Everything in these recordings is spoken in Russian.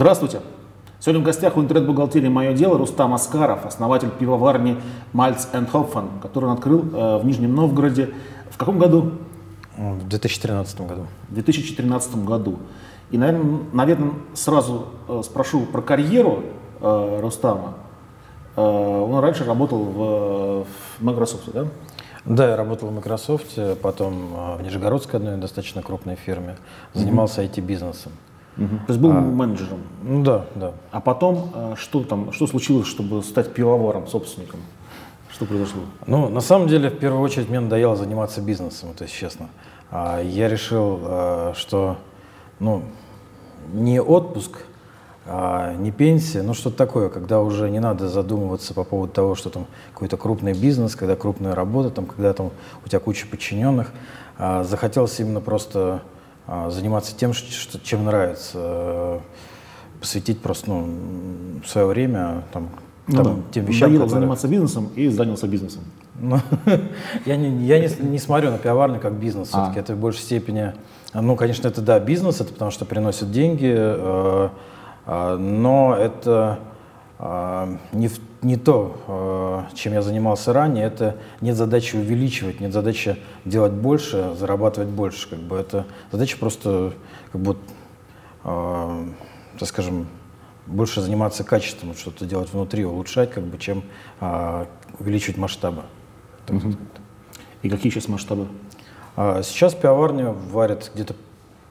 Здравствуйте. Сегодня в гостях у интернет-бухгалтерии «Мое дело» Рустам Аскаров, основатель пивоварни Мальц Хопфен, который он открыл э, в Нижнем Новгороде. В каком году? В 2013 году. В 2013 году. И, наверное, наверное сразу э, спрошу про карьеру э, Рустама. Э, он раньше работал в, в Microsoft, да? Да, я работал в Microsoft, потом э, в Нижегородской одной достаточно крупной фирме. Занимался mm-hmm. IT-бизнесом. Угу. То есть был а, менеджером. Ну да, да. А потом э, что там, что случилось, чтобы стать пивоваром, собственником? Что произошло? Ну, на самом деле, в первую очередь, мне надоело заниматься бизнесом, то есть честно. А я решил, э, что, ну, не отпуск, а не пенсия, ну что-то такое, когда уже не надо задумываться по поводу того, что там какой-то крупный бизнес, когда крупная работа, там, когда там у тебя куча подчиненных. А захотелось именно просто а, заниматься тем, что, чем нравится, э, посвятить просто ну, свое время там, ну, там, да. тем вещам, Надоело которые... заниматься бизнесом и занялся бизнесом. Ну, я не, я не, не смотрю на пивоварню как бизнес, а. все-таки это в большей степени, ну, конечно, это да, бизнес, это потому что приносит деньги, э, э, но это э, не в не то, э, чем я занимался ранее, это нет задачи увеличивать, нет задачи делать больше, зарабатывать больше. Как бы это задача просто, как бы, э, так скажем, больше заниматься качеством, что-то делать внутри, улучшать, как бы, чем э, увеличивать масштабы. Угу. И какие сейчас масштабы? А, сейчас пивоварня варит где-то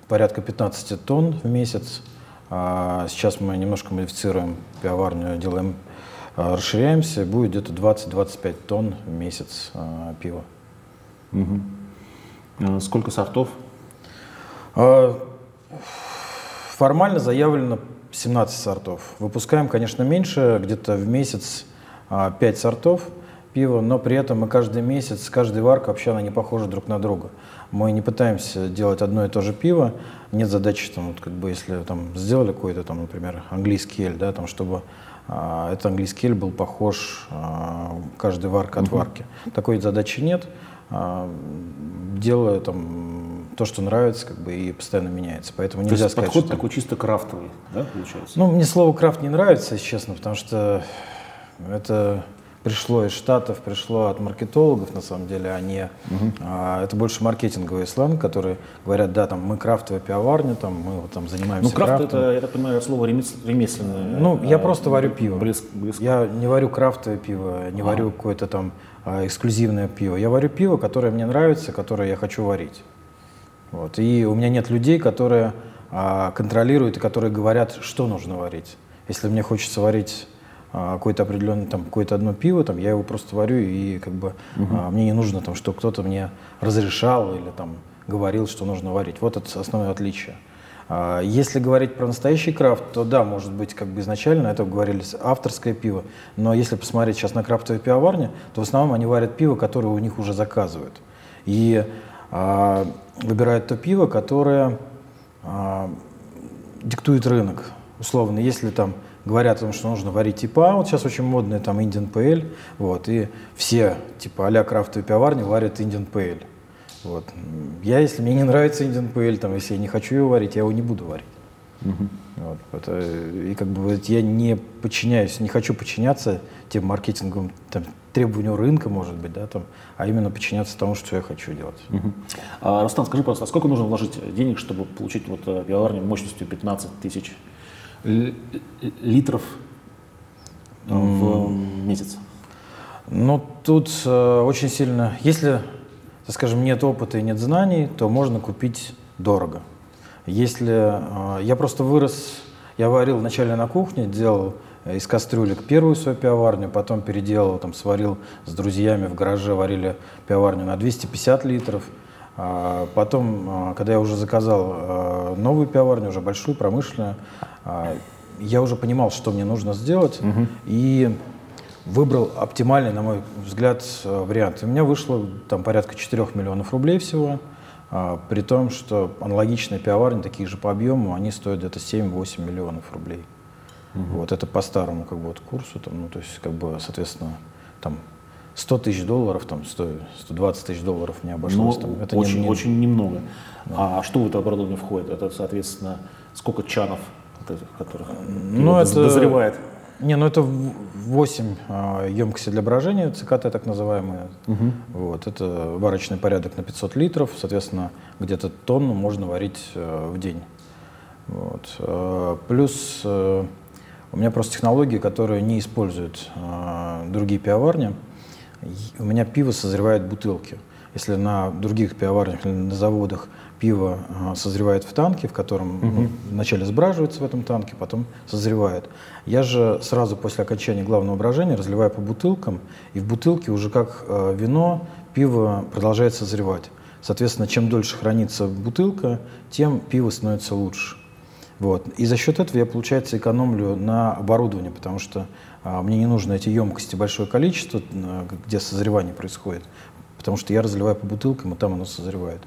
порядка 15 тонн в месяц. А, сейчас мы немножко модифицируем пивоварню, делаем расширяемся, будет где-то 20-25 тонн в месяц а, пива. Угу. Сколько сортов? А, формально заявлено 17 сортов. Выпускаем, конечно, меньше, где-то в месяц 5 сортов пива, но при этом мы каждый месяц, каждый варка вообще она не похожа друг на друга. Мы не пытаемся делать одно и то же пиво, нет задачи, там, вот, как бы, если там, сделали какой-то, там, например, английский эль, да, там, чтобы а, этот английский эль был похож а, каждый варка от варки. Такой задачи нет. А, делаю там то, что нравится, как бы и постоянно меняется. Поэтому нельзя то есть сказать, подход что... такой чисто крафтовый, да, получается? Ну, мне слово крафт не нравится, если честно, потому что это пришло из Штатов, пришло от маркетологов, на самом деле, а не... Угу. А, это больше маркетинговый сленг, которые говорят, да, там, мы крафтовая пивоварня, там, мы вот, там занимаемся Ну, крафт крафтом. это, я так понимаю, слово ремесленное. Ну, я а, просто варю пиво. Близко, близко. Я не варю крафтовое пиво, не а. варю какое-то там а, эксклюзивное пиво. Я варю пиво, которое мне нравится, которое я хочу варить. Вот. И у меня нет людей, которые а, контролируют и которые говорят, что нужно варить. Если мне хочется варить какое-то определенное, там, какое-то одно пиво, там, я его просто варю, и как бы угу. а, мне не нужно, там, что кто-то мне разрешал или там говорил, что нужно варить. Вот это основное отличие. А, если говорить про настоящий крафт, то да, может быть, как бы изначально это говорили авторское пиво, но если посмотреть сейчас на крафтовые пивоварни, то в основном они варят пиво, которое у них уже заказывают. И а, выбирают то пиво, которое а, диктует рынок. Условно, если там говорят о том, что нужно варить типа, вот сейчас очень модные там Indian Pale, вот, и все типа а-ля крафтовые пивоварни варят Indian Pale. Вот. Я, если мне не нравится Indian Pale, там, если я не хочу его варить, я его не буду варить. Угу. Вот, это, и как бы вот, я не подчиняюсь, не хочу подчиняться тем маркетинговым там, требованию рынка, может быть, да, там, а именно подчиняться тому, что я хочу делать. Угу. А, Рустам, скажи, пожалуйста, а сколько нужно вложить денег, чтобы получить вот э, пивоварню мощностью 15 тысяч литров э, в месяц? Ну, тут э, очень сильно, если, скажем, нет опыта и нет знаний, то можно купить дорого. Если э, я просто вырос, я варил вначале на кухне, делал из кастрюлек первую свою пивоварню, потом переделал, там, сварил с друзьями в гараже, варили пивоварню на 250 литров. А потом, а, когда я уже заказал новую пивоварню, уже большую, промышленную, я уже понимал, что мне нужно сделать, угу. и выбрал оптимальный, на мой взгляд, вариант. И у меня вышло там порядка 4 миллионов рублей всего, при том, что аналогичные пивоварни, такие же по объему, они стоят где-то 7-8 миллионов рублей. Угу. Вот это по старому как бы вот курсу, там, ну, то есть, как бы, соответственно, там 100 тысяч долларов, там, 100, 120 тысяч долларов не обошлось. Ну, там. Это очень, не, не... очень немного. Да. А что в это оборудование входит? Это, соответственно, сколько чанов которых Ну, это- дозревает? Не, ну это 8 емкостей для брожения, ЦКТ так называемые. Вот, это варочный порядок на 500 литров, соответственно, где-то тонну можно варить э, в день. Вот. э, Плюс э, у меня просто технологии, которые не используют э, другие пивоварни. У меня пиво созревает в бутылке. Если на других пивоварнях или на заводах пиво э, созревает в танке, в котором ну, вначале сбраживается в этом танке, потом созревает. Я же сразу после окончания главного брожения разливаю по бутылкам, и в бутылке уже как э, вино пиво продолжает созревать. Соответственно, чем дольше хранится бутылка, тем пиво становится лучше. Вот. И за счет этого я, получается, экономлю на оборудовании, потому что а, мне не нужно эти емкости большое количество, а, где созревание происходит, потому что я разливаю по бутылкам, и там оно созревает.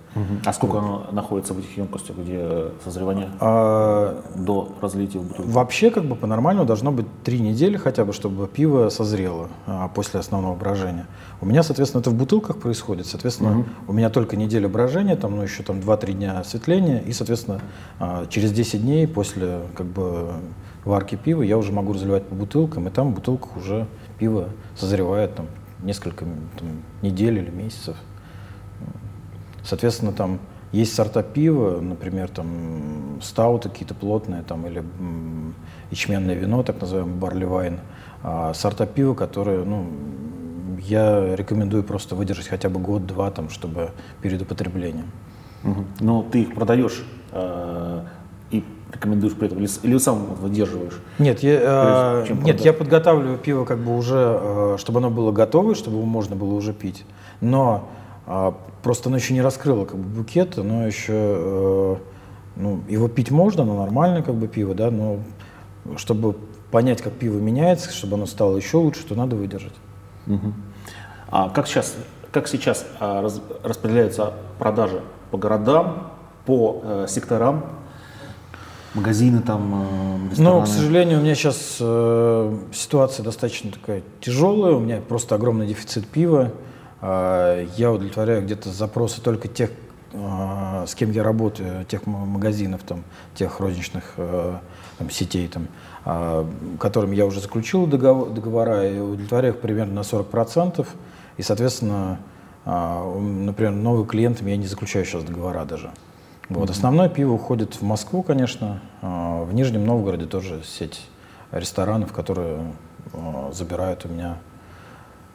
А сколько оно находится в этих емкостях, где созревание А, до разлития в бутылку? Вообще, как бы по-нормальному должно быть три недели хотя бы, чтобы пиво созрело а, после основного брожения. У меня, соответственно, это в бутылках происходит. Соответственно, у меня только неделя брожения, там, ну, еще там 2-3 дня осветления, и, соответственно, а, через 10 дней после как бы варки пива я уже могу разливать по бутылкам, и там в бутылках уже пиво созревает там несколько там, недель или месяцев. Соответственно, там есть сорта пива, например, там стауты какие-то плотные, там, или ячменное вино, так называемый барли вайн. А, сорта пива, которые, ну, я рекомендую просто выдержать хотя бы год-два, там, чтобы перед употреблением. Но ты их продаешь э, и рекомендуешь при этом, или, или сам выдерживаешь? Нет, я, Прежде чем нет, я подготавливаю пиво как бы уже, э, чтобы оно было готово, чтобы его можно было уже пить. Но а, просто оно еще не раскрыло как бы букет, оно еще, э, ну, его пить можно, но нормальное как бы пиво, да, но чтобы понять, как пиво меняется, чтобы оно стало еще лучше, то надо выдержать. Мгм. А как сейчас, как сейчас а, раз- распределяются продажи по городам, по э, секторам, магазины там, э, рестораны? Ну, к сожалению, у меня сейчас э, ситуация достаточно такая тяжелая, у меня просто огромный дефицит пива. А, я удовлетворяю где-то запросы только тех, а, с кем я работаю, тех магазинов, там, тех розничных э, там, сетей, там, а, которым я уже заключил договор- договора, и удовлетворяю их примерно на 40%. И, соответственно, у- например, новым клиентам я не заключаю сейчас договора даже. Вот. Основное пиво уходит в Москву, конечно. А, В Нижнем Новгороде тоже сеть ресторанов, которые а, забирают у меня.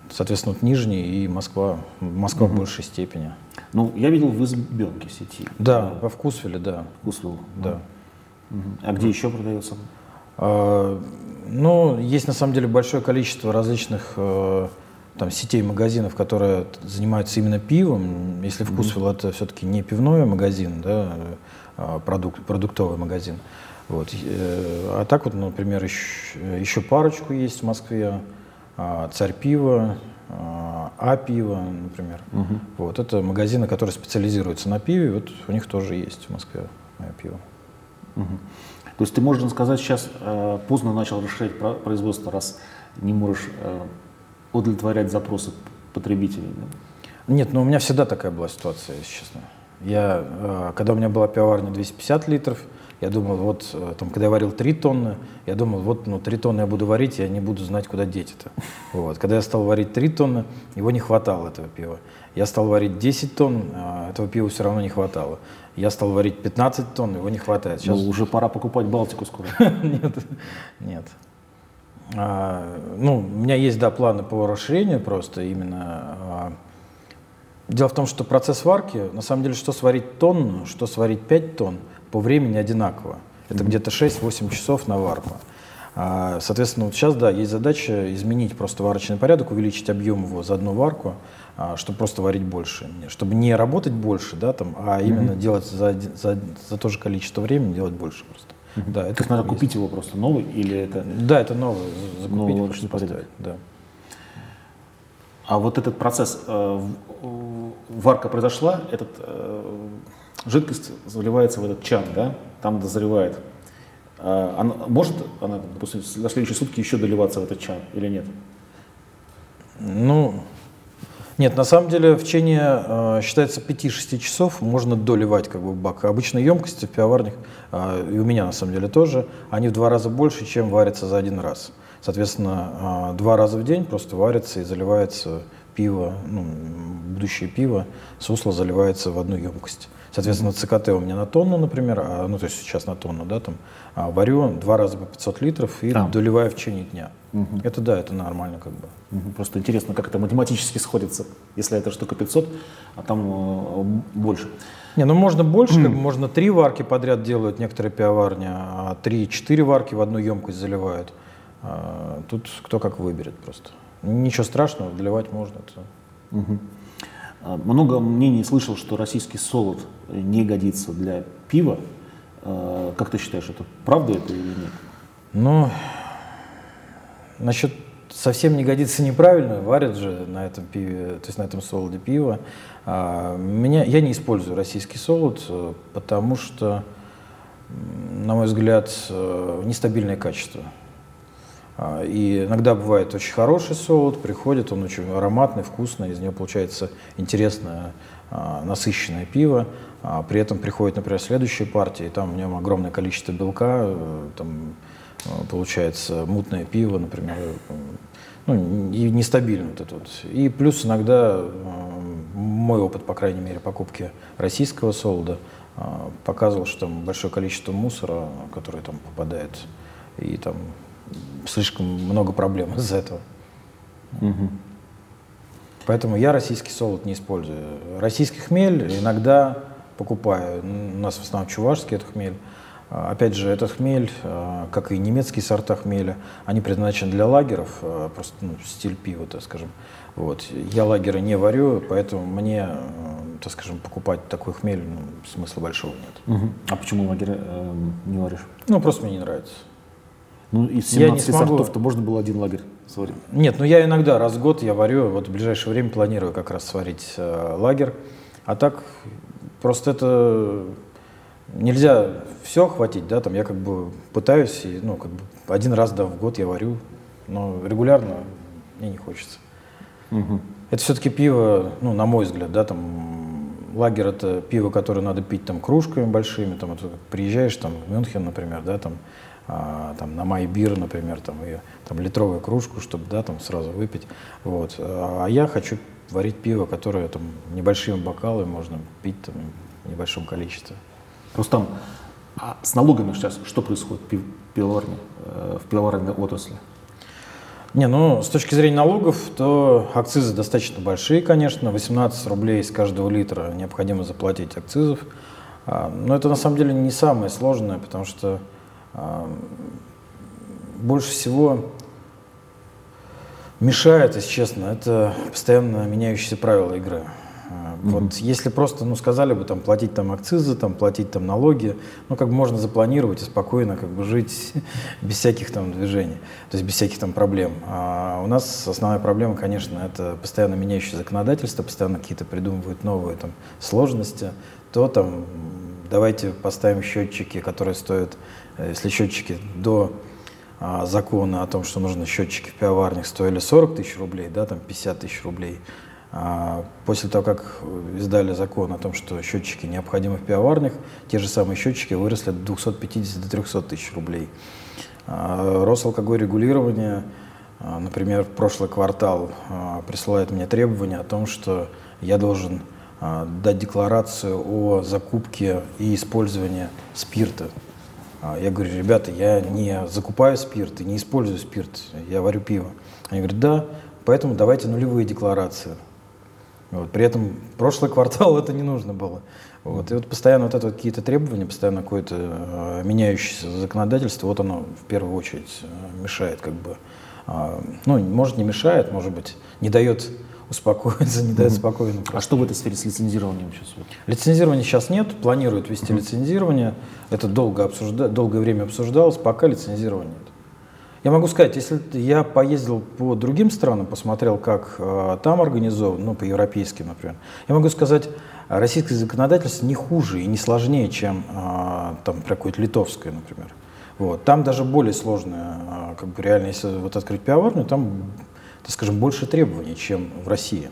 Соответственно, вот Нижний и Москва. Москва в большей степени. Ну, я видел в избенке сети. Да, во Вкусвилле, да. Вкусвилл. да. Мгм. А где еще продается? А, Ну, есть на самом деле большое количество различных э, там, сетей магазинов, которые занимаются именно пивом. Если Вкусвилл это все-таки не пивной магазин, да, а продукт, продуктовый магазин. Вот. э, А так вот, например, еще, еще парочку есть в Москве. а, Царь пива, а А пиво, например. Вот. Это магазины, которые специализируются на пиве. Вот у них тоже есть в Москве мое пиво. Мгм. То есть ты, можно сказать, сейчас э, поздно начал расширять про- производство, раз не можешь э, удовлетворять запросы потребителей. да? Нет, ну у меня всегда такая была ситуация, если честно. Я, э, когда у меня была пивоварня 250 литров, я думал, вот, э, там, когда я варил 3 тонны, я думал, вот, ну, 3 тонны я буду варить, я не буду знать, куда деть это. Вот. Когда я стал варить 3 тонны, его не хватало, этого пива. Я стал варить 10 тонн, а этого пива все равно не хватало. Я стал варить 15 тонн, его не хватает. Сейчас Ну, уже пора покупать Балтику скоро. нет, нет. А, ну, у меня есть, да, планы по расширению просто именно. а, Дело в том, что процесс варки, на самом деле, что сварить тонну, что сварить 5 тонн, по времени одинаково. Это где-то 6-8 часов на варку. А, Соответственно, вот сейчас, да, есть задача изменить просто варочный порядок, увеличить объем его за одну варку, чтобы просто варить больше. Чтобы не работать больше, да, там, а именно делать за, за, за то же количество времени, делать больше просто. Да, То это есть надо есть. купить его просто новый или это... Да, это новый, за- закупить Новый просто поставить, да. А вот этот процесс, э, варка произошла, этот, э, жидкость заливается в этот чан, да, там дозревает. А она, может она, допустим, на следующие сутки еще доливаться в этот чан или нет? Ну, Нет, на самом деле в течение, э, считается, 5-6 часов можно доливать как бы бак. Обычно емкости в пивоварнях, э, и у меня на самом деле тоже, они в два раза больше, чем варятся за один раз. Соответственно, э, два раза в день просто варится и заливается пиво, ну, будущее пиво, сусло заливается в одну емкость. Соответственно, ЦКТ у меня на тонну, например, а, ну то есть сейчас на тонну, да, там, а варю два раза по 500 литров и а. доливаю в течение дня. Угу. Это да, это нормально как бы. Угу. Просто интересно, как это математически сходится, если эта штука 500, а там э, больше. Не, ну можно больше, как бы, можно три варки подряд делают некоторые пивоварни, а три-четыре варки в одну емкость заливают. А, тут кто как выберет просто. Ничего страшного, доливать можно. Это... Угу. Много мнений слышал, что российский солод не годится для пива. А, как ты считаешь, это правда это или нет? Ну, насчет совсем не годится неправильно, варят же на этом пиве, то есть на этом солоде пиво. А, меня, я не использую российский солод, э, потому что, на мой взгляд, э, нестабильное качество. А, и иногда бывает очень хороший солод, приходит, он очень ароматный, вкусный, из него получается интересное, а, насыщенное пиво. А при этом приходит, например, следующая партия, и там в нем огромное количество белка, э, там получается мутное пиво, например, ну, и нестабильно вот это вот. И плюс иногда мой опыт, по крайней мере, покупки российского солода показывал, что там большое количество мусора, которое там попадает, и там слишком много проблем из-за этого. Угу. Поэтому я российский солод не использую. Российский хмель иногда покупаю. У нас в основном чувашский это хмель. А, опять же, этот хмель, а, как и немецкие сорта хмеля, они предназначены для лагеров, а, просто ну, стиль пива, так скажем. Вот. Я лагеры не варю, поэтому мне, так скажем, покупать такой хмель ну, смысла большого нет. Угу. А почему лагеры э, не варишь? Ну, просто мне не нравится. Ну, из 17 сортов-то можно было один лагерь сварить? Нет, ну я иногда раз в год я варю, вот в ближайшее время планирую как раз сварить э, лагерь. А так просто это нельзя все хватить, да, там я как бы пытаюсь, и, ну, как бы один раз да, в год я варю, но регулярно мне не хочется. Угу. Это все-таки пиво, ну, на мой взгляд, да, там лагерь это пиво, которое надо пить там кружками большими, там вот, приезжаешь там в Мюнхен, например, да, там а, там, на майбир, например, там, и, там, литровую кружку, чтобы да, там, сразу выпить. Вот. А я хочу варить пиво, которое там, небольшими бокалами можно пить там, в небольшом количестве. Рустам, а с налогами сейчас что происходит в пивоварне, э, в пивоварной отрасли? Не, ну, с точки зрения налогов, то акцизы достаточно большие, конечно. 18 рублей с каждого литра необходимо заплатить акцизов. А, но это на самом деле не самое сложное, потому что больше всего мешает, если честно, это постоянно меняющиеся правила игры. Mm-hmm. Вот если просто, ну, сказали бы там платить там акцизы, там платить там налоги, ну, как бы можно запланировать и спокойно как бы жить без всяких там движений, то есть без всяких там проблем. А у нас основная проблема, конечно, это постоянно меняющее законодательство, постоянно какие-то придумывают новые там сложности, то там давайте поставим счетчики, которые стоят если счетчики до а, закона о том, что нужны счетчики в пивоварнях, стоили 40 тысяч рублей, да, там 50 тысяч рублей, а после того, как издали закон о том, что счетчики необходимы в пивоварнях, те же самые счетчики выросли от 250 до 300 тысяч рублей. А, Росалкоголь регулирования, а, например, в прошлый квартал а, присылает мне требования о том, что я должен а, дать декларацию о закупке и использовании спирта я говорю, ребята, я не закупаю спирт и не использую спирт, я варю пиво. Они говорят, да, поэтому давайте нулевые декларации. Вот. При этом прошлый квартал это не нужно было. Вот. И вот постоянно вот это вот какие-то требования, постоянно какое-то э, меняющееся законодательство, вот оно в первую очередь э, мешает как бы. Ну, может не мешает, может быть, не дает успокоиться, не дает спокойно. А что в этой сфере с лицензированием сейчас? Лицензирования сейчас нет, планируют вести лицензирование. Это долго обсужда... долгое время обсуждалось, пока лицензирования нет. Я могу сказать, если я поездил по другим странам, посмотрел, как э, там организовано, ну, по европейским, например, я могу сказать, российское законодательство не хуже и не сложнее, чем э, там какое-то литовское, например. Вот. Там даже более сложное, э, как бы реально, если вот открыть пивоварню, там так скажем, больше требований, чем в России.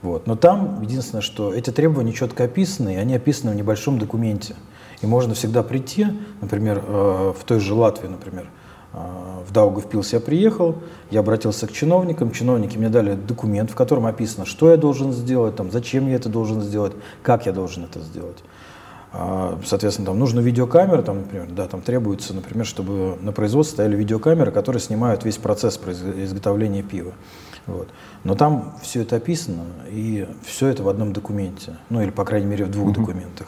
Вот. Но там единственное, что эти требования четко описаны, и они описаны в небольшом документе. И можно всегда прийти, например, э, в той же Латвии, например, э, в Даугавпилс я приехал, я обратился к чиновникам, чиновники мне дали документ, в котором описано, что я должен сделать, там, зачем я это должен сделать, как я должен это сделать. А, соответственно, там нужна видеокамера, там, например, да, там требуется, например, чтобы на производстве стояли видеокамеры, которые снимают весь процесс изготовления пива. Вот. Но там все это описано, и все это в одном документе, ну или, по крайней мере, в двух uh-huh. документах.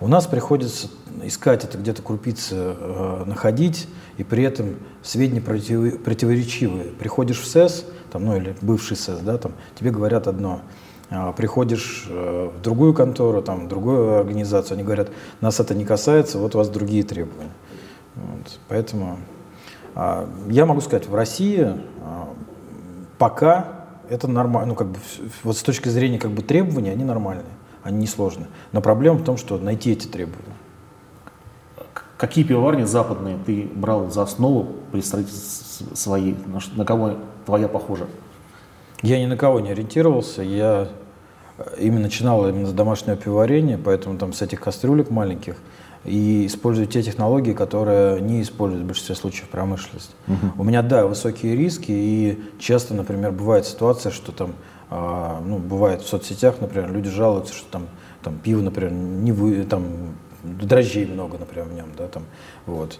У нас приходится искать это где-то крупицы, э, находить, и при этом сведения против, противоречивые. Приходишь в СЭС, там, ну или бывший СЭС, да, там, тебе говорят одно, приходишь э, в другую контору, там, в другую организацию, они говорят, нас это не касается, вот у вас другие требования. Вот. Поэтому а, я могу сказать, в России а, пока это нормально, ну как бы вот с точки зрения как бы требований они нормальные они несложные. Но проблема в том, что найти эти требования. Какие пивоварни западные ты брал за основу при строительстве своей? На кого твоя похожа? Я ни на кого не ориентировался. Я э, именно начинал именно с домашнего пивоварения, поэтому там с этих кастрюлек маленьких и использую те технологии, которые не используют в большинстве случаев промышленность. Угу. У меня, да, высокие риски, и часто, например, бывает ситуация, что там а, ну, бывает в соцсетях, например, люди жалуются, что там, там пиво, например, не вы, там дрожжей много, например, в нем, да, там, вот.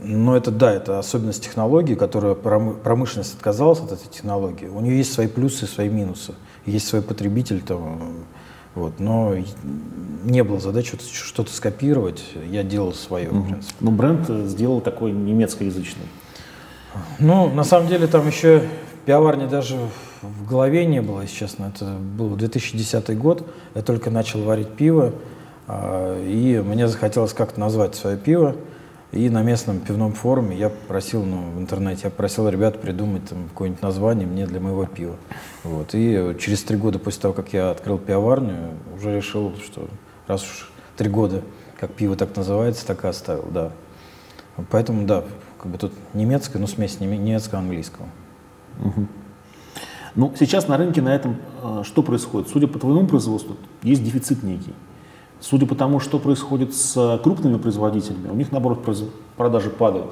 Но это, да, это особенность технологии, которая промышленность отказалась от этой технологии. У нее есть свои плюсы и свои минусы. Есть свой потребитель, там, вот, но не было задачи что-то скопировать, я делал свое, угу. в принципе. Ну, бренд сделал такой немецкоязычный. Ну, на самом деле, там еще пивоварни даже в голове не было, если честно. Это был 2010 год, я только начал варить пиво, а, и мне захотелось как-то назвать свое пиво. И на местном пивном форуме я просил, ну, в интернете, я просил ребят придумать там какое-нибудь название мне для моего пива. Вот. И через три года после того, как я открыл пивоварню, уже решил, что раз уж три года, как пиво так называется, так и оставил, да. Поэтому, да, как бы тут немецкое, но смесь немецко-английского. Угу. Ну, сейчас на рынке на этом э, что происходит? Судя по твоему производству, есть дефицит некий. Судя по тому, что происходит с крупными производителями, у них, наоборот, продажи падают.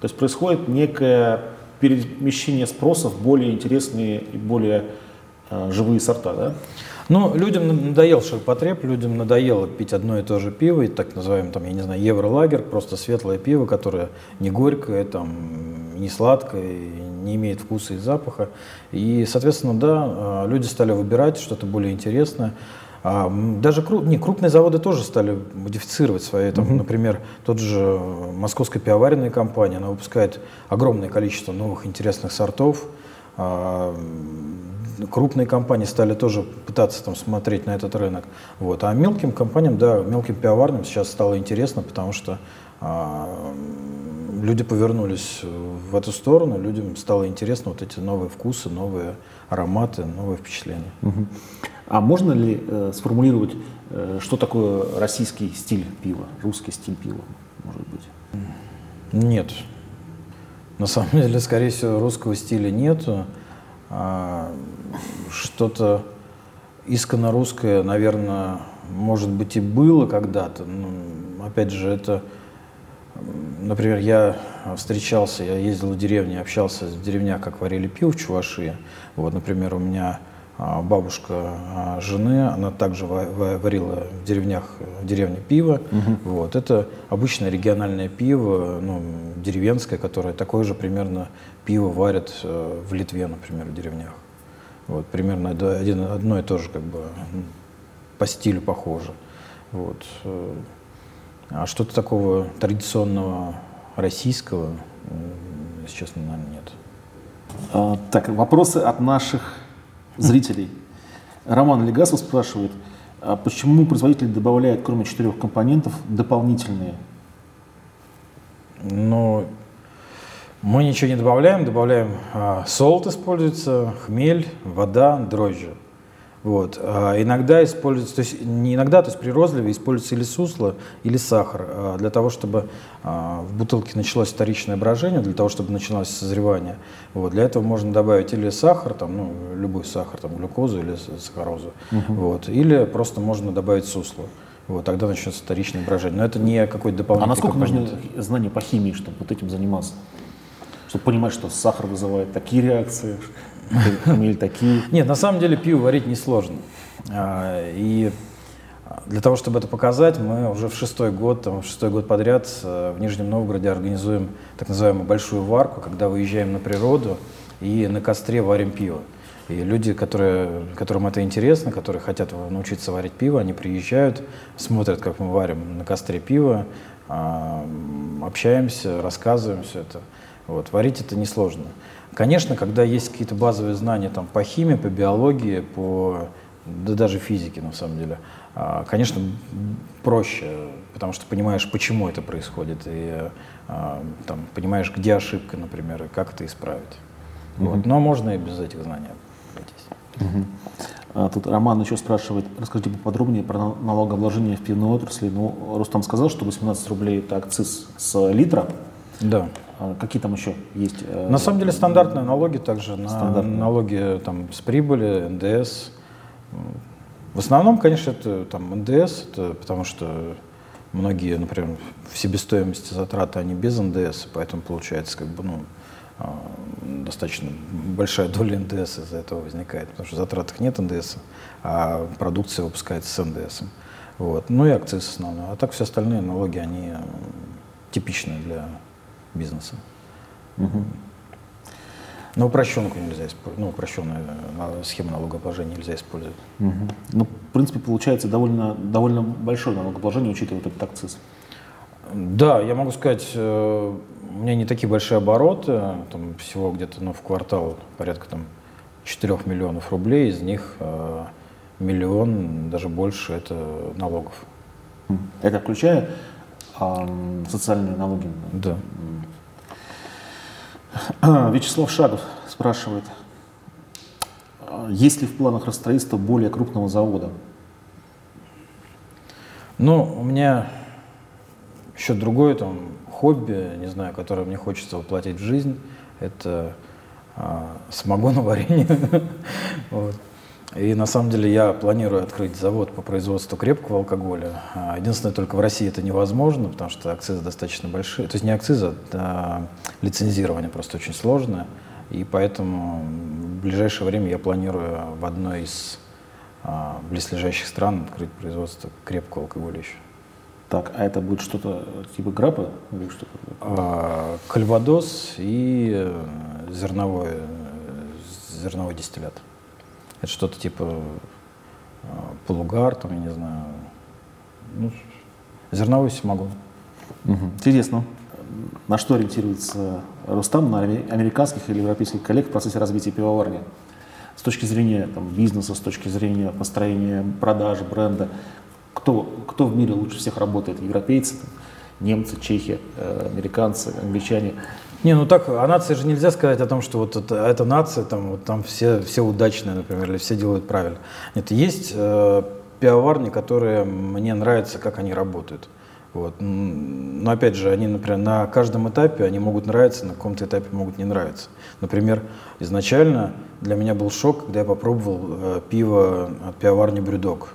То есть происходит некое перемещение спроса в более интересные и более э, живые сорта, да? Ну, людям надоел ширпотреб, людям надоело пить одно и то же пиво, и так называемый, там, я не знаю, евролагер, просто светлое пиво, которое не горькое, там, не сладкое, не имеет вкуса и запаха. И, соответственно, да, а, люди стали выбирать что-то более интересное. А, даже круп, не, крупные заводы тоже стали модифицировать свои, там, mm-hmm. например, тот же Московская пивоваренная компания, она выпускает огромное количество новых интересных сортов. А, крупные компании стали тоже пытаться там смотреть на этот рынок. Вот. А мелким компаниям, да, мелким пивоварням сейчас стало интересно, потому что люди повернулись в эту сторону, людям стало интересно вот эти новые вкусы, новые ароматы, новые впечатления. Угу. А можно ли э, сформулировать, э, что такое российский стиль пива, русский стиль пива, может быть? Нет. На самом деле, скорее всего, русского стиля нету. А, что-то исконно русское, наверное, может быть и было когда-то. Но, опять же, это Например, я встречался, я ездил в деревни, общался в деревнях, как варили пиво в Чувашии. Вот, например, у меня бабушка а, жены, она также варила в деревнях, в деревне пиво. Угу. Вот, это обычное региональное пиво, ну, деревенское, которое такое же примерно пиво варят э, в Литве, например, в деревнях. Вот, примерно один, одно и то же, как бы, по стилю похоже. Вот. Э, а что-то такого традиционного российского, если честно, наверное, нет. А, так, вопросы от наших зрителей. Роман Легасов спрашивает, а почему производитель добавляет, кроме четырех компонентов, дополнительные? Ну, мы ничего не добавляем, добавляем а, солод используется, хмель, вода, дрожжи. Вот. А иногда используется, то есть не иногда, то есть при розливе используется или сусло, или сахар а, для того, чтобы а, в бутылке началось вторичное брожение, для того, чтобы началось созревание. Вот. Для этого можно добавить или сахар, там, ну, любой сахар, там, глюкозу или сахарозу, угу. вот. или просто можно добавить сусло. Вот, тогда начнется вторичное брожение. Но это не какой-то дополнительный А насколько компонент. нужны знания по химии, чтобы вот этим заниматься? Чтобы понимать, что сахар вызывает такие реакции, или такие? Нет, на самом деле пиво варить несложно. А, и для того, чтобы это показать, мы уже в шестой год, в шестой год подряд э, в Нижнем Новгороде организуем так называемую большую варку, когда выезжаем на природу и на костре варим пиво. И люди, которые, которым это интересно, которые хотят научиться варить пиво, они приезжают, смотрят, как мы варим на костре пиво, а, общаемся, рассказываем все это. Вот. Варить это несложно. Конечно, когда есть какие-то базовые знания там, по химии, по биологии, по да даже физике на самом деле, а, конечно, проще, потому что понимаешь, почему это происходит, и а, там, понимаешь, где ошибка, например, и как это исправить. Mm-hmm. Вот. Но можно и без этих знаний обойтись. Mm-hmm. Тут Роман еще спрашивает, расскажите поподробнее про налогообложение в пивной отрасли. Ну, Рустам сказал, что 18 рублей это акциз с литра. Да. А какие там еще есть? Э, на самом деле стандартные налоги также, на налоги там, с прибыли, НДС. В основном, конечно, это там НДС, это потому что многие, например, в себестоимости затраты, они без НДС, поэтому получается как бы, ну, а, достаточно большая доля НДС из-за этого возникает, потому что в затратах нет НДС, а продукция выпускается с НДС. Вот. Ну и акциз основной. А так все остальные налоги, они типичные для бизнеса. Угу. Но упрощенку нельзя использовать, ну, упрощенную э, схему налогообложения нельзя использовать. Угу. Ну, в принципе, получается довольно, довольно большое налогообложение, учитывая этот акциз. Да, я могу сказать, э, у меня не такие большие обороты, там всего где-то ну, в квартал порядка там 4 миллионов рублей, из них э, миллион, даже больше, это налогов. Это включая а, социальные налоги? Да. Вячеслав Шагов спрашивает, есть ли в планах расстроительства более крупного завода? Ну, у меня еще другое там хобби, не знаю, которое мне хочется воплотить в жизнь, это а, самогоноварение. вот. И на самом деле я планирую открыть завод по производству крепкого алкоголя. А, единственное, только в России это невозможно, потому что акцизы достаточно большие. То есть не акцизы, а лицензирование просто очень сложное. И поэтому в ближайшее время я планирую в одной из а, близлежащих стран открыть производство крепкого алкоголя еще. Так, а это будет что-то типа грапа или что-то? А, кальвадос и э, зерновой, э, зерновой дистиллят. Это что-то типа э, полугар, там, я не знаю, ну, зерновой самогон. Угу. Интересно. На что ориентируется Рустам, на американских или европейских коллег в процессе развития пивоварни? С точки зрения там, бизнеса, с точки зрения построения продаж, бренда. Кто, кто в мире лучше всех работает? Европейцы, немцы, чехи, э, американцы, англичане? Не, ну так, о нации же нельзя сказать о том, что вот это, эта нация, там, вот там все, все удачные, например, или все делают правильно. Нет, есть э, пивоварни, которые мне нравятся, как они работают. Вот. Но опять же, они, например, на каждом этапе они могут нравиться, на каком-то этапе могут не нравиться. Например, изначально для меня был шок, когда я попробовал э, пиво от пивоварни «Брюдок».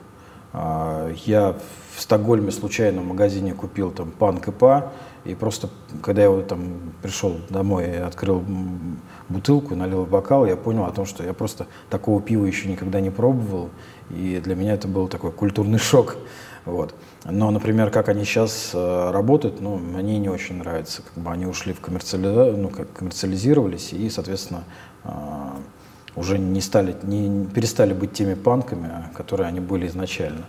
Э, я в Стокгольме случайно в магазине купил там панк и па, и просто, когда я вот, там пришел домой и открыл бутылку, налил в бокал, я понял о том, что я просто такого пива еще никогда не пробовал. И для меня это был такой культурный шок. Вот. Но, например, как они сейчас э, работают, ну, мне не очень нравится. Как бы они ушли в коммерциали... ну, как коммерциализировались и, соответственно, э, уже не стали, не перестали быть теми панками, которые они были изначально.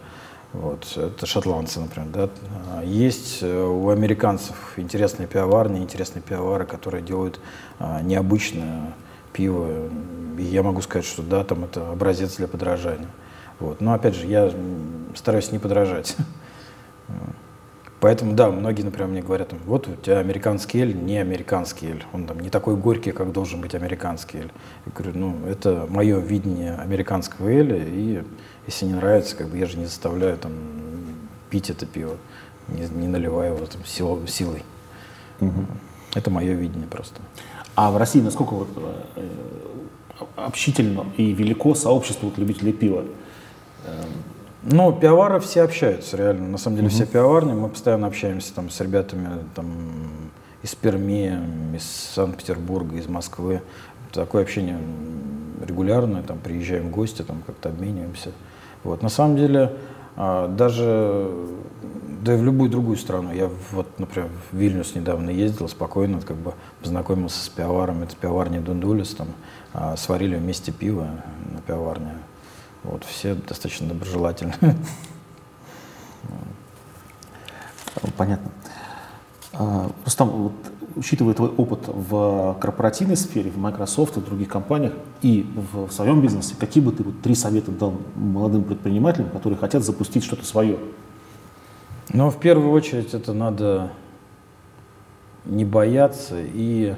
Вот, это шотландцы, например. Да? А, есть э, у американцев интересные пивоварни, интересные пивовары, которые делают а, необычное пиво. И я могу сказать, что да, там это образец для подражания. Вот. Но опять же, я стараюсь не подражать. Поэтому, да, многие, например, мне говорят, вот у тебя американский эль, не американский эль. Он там не такой горький, как должен быть американский эль. Я говорю, ну, это мое видение американского эля, и если не нравится, как бы я же не заставляю там пить это пиво, не, не наливаю его там сил, силой. Угу. Это мое видение просто. А в России насколько вот, э, общительно и велико сообщество вот, любителей пива? Ну, пивовары все общаются, реально. На самом деле, угу. все пивоварни, мы постоянно общаемся там с ребятами там, из Перми, из Санкт-Петербурга, из Москвы. Такое общение регулярное, там приезжаем в гости, там как-то обмениваемся. Вот. На самом деле, а, даже да и в любую другую страну. Я вот, например, в Вильнюс недавно ездил, спокойно как бы познакомился с пивоваром, это пивоварня Дундулис, там а, сварили вместе пиво на пивоварне. Вот, все достаточно доброжелательны. Понятно. А, Рустам, вот, учитывая твой опыт в корпоративной сфере, в Microsoft, в других компаниях и в, в своем бизнесе, какие бы ты вот, три совета дал молодым предпринимателям, которые хотят запустить что-то свое? Ну, в первую очередь, это надо не бояться и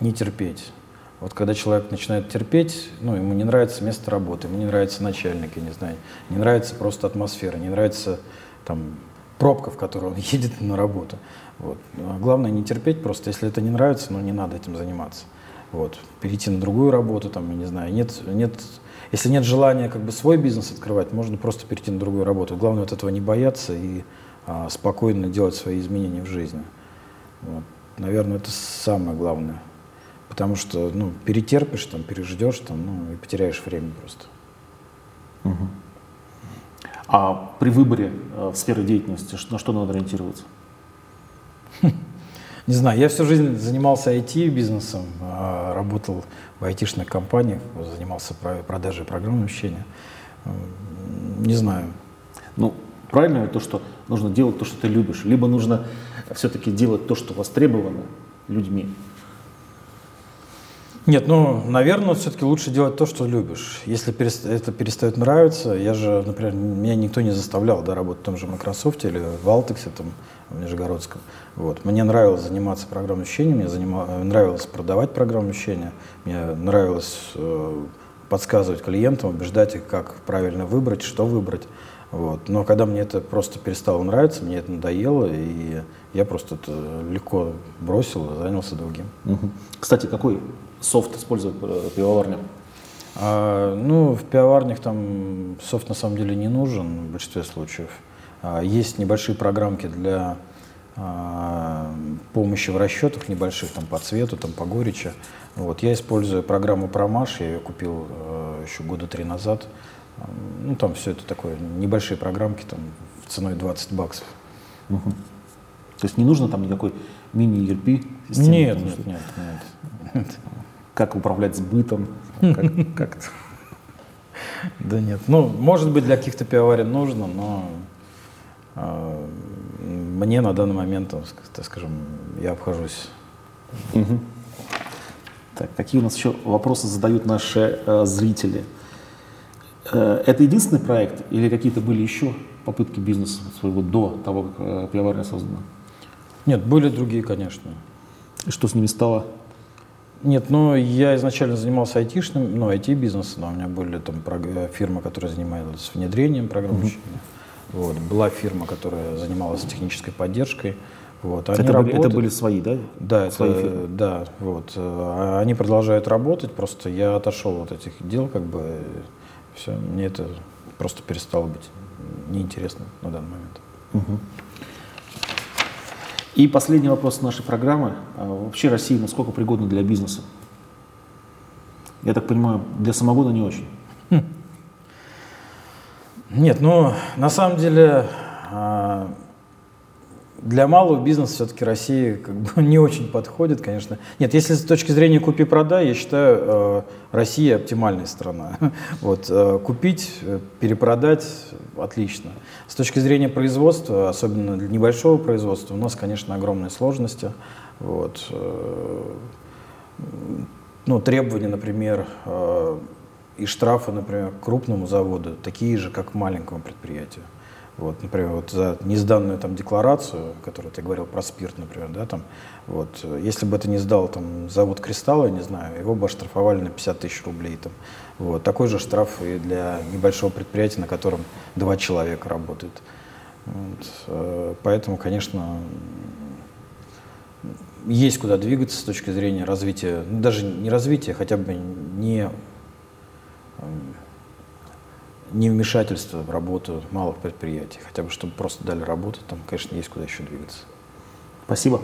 не терпеть. Вот когда человек начинает терпеть, ну, ему не нравится место работы, ему не нравится начальник, я не знаю, не нравится просто атмосфера, не нравится там пробка, в которой он едет на работу. Вот. А главное не терпеть просто, если это не нравится, ну, не надо этим заниматься. Вот. Перейти на другую работу, там, я не знаю, нет, нет, если нет желания как бы свой бизнес открывать, можно просто перейти на другую работу. Главное от этого не бояться и а, спокойно делать свои изменения в жизни. Вот. Наверное, это самое главное. Потому что, ну, перетерпишь, там, переждешь, там, ну, и потеряешь время просто. Угу. А при выборе э, в сферы деятельности на что надо ориентироваться? Не знаю, я всю жизнь занимался IT-бизнесом, а, работал в айтишных компаниях, занимался продажей программного обучения. Не знаю. Ну, правильно то, что нужно делать то, что ты любишь, либо нужно все-таки делать то, что востребовано людьми? Нет, ну, наверное, все-таки лучше делать то, что любишь. Если это перестает нравиться, я же, например, меня никто не заставлял да, работать в том же Microsoft или в Altex, там, в Нижегородском. Вот. Мне нравилось заниматься программным обучением, мне занима... нравилось продавать программное обучение, мне нравилось э, подсказывать клиентам, убеждать их, как правильно выбрать, что выбрать. Вот. Но когда мне это просто перестало нравиться, мне это надоело, и я просто это легко бросил и занялся другим. Кстати, какой софт используют э, пивоварня? А, ну, в пивоварнях там софт на самом деле не нужен в большинстве случаев. А, есть небольшие программки для а, помощи в расчетах небольших, там по цвету, там по горечи. Вот. Я использую программу Промаш, я ее купил э, еще года три назад. Ну, там все это такое, небольшие программки, там, ценой 20 баксов. Угу. То есть не нужно там никакой мини-ERP? Нет, нет, нет, нет как управлять сбытом, как, как Да нет, ну, может быть, для каких-то пивоварен нужно, но э, мне на данный момент, так скажем, я обхожусь. Угу. Так, какие у нас еще вопросы задают наши э, зрители? Э, это единственный проект или какие-то были еще попытки бизнеса своего до того, как э, пивоварня создана? Нет, были другие, конечно. И что с ними стало? Нет, ну я изначально занимался айтишным, ну IT-бизнесом, да, у меня были там фирмы, которые занимались внедрением программ mm-hmm. Вот, была фирма, которая занималась технической поддержкой. Вот, они это, работают, были, это были свои, да? Да, свои это, фирмы. да, вот. А они продолжают работать, просто я отошел от этих дел, как бы, все, мне это просто перестало быть неинтересно на данный момент. Угу. И последний вопрос нашей программы. А вообще Россия насколько пригодна для бизнеса? Я так понимаю, для самогона не очень. Хм. Нет, ну, на самом деле, а, для малого бизнеса все-таки Россия как бы не очень подходит, конечно. Нет, если с точки зрения купи-продай, я считаю, э, Россия оптимальная страна. Вот, э, купить, э, перепродать – отлично. С точки зрения производства, особенно для небольшого производства, у нас, конечно, огромные сложности. Вот. Ну, требования, например, и штрафы, например, к крупному заводу такие же, как к маленькому предприятию. Вот, например, вот за несданную там декларацию, которую ты говорил про спирт, например, да, там, вот, если бы это не сдал там завод Кристалл, я не знаю, его бы оштрафовали на 50 тысяч рублей там. Вот, такой же штраф и для небольшого предприятия, на котором два человека работают. Вот, э, поэтому, конечно, есть куда двигаться с точки зрения развития, ну, даже не развития, хотя бы не не вмешательство в работу малых предприятий, хотя бы чтобы просто дали работу, там, конечно, есть куда еще двигаться. Спасибо.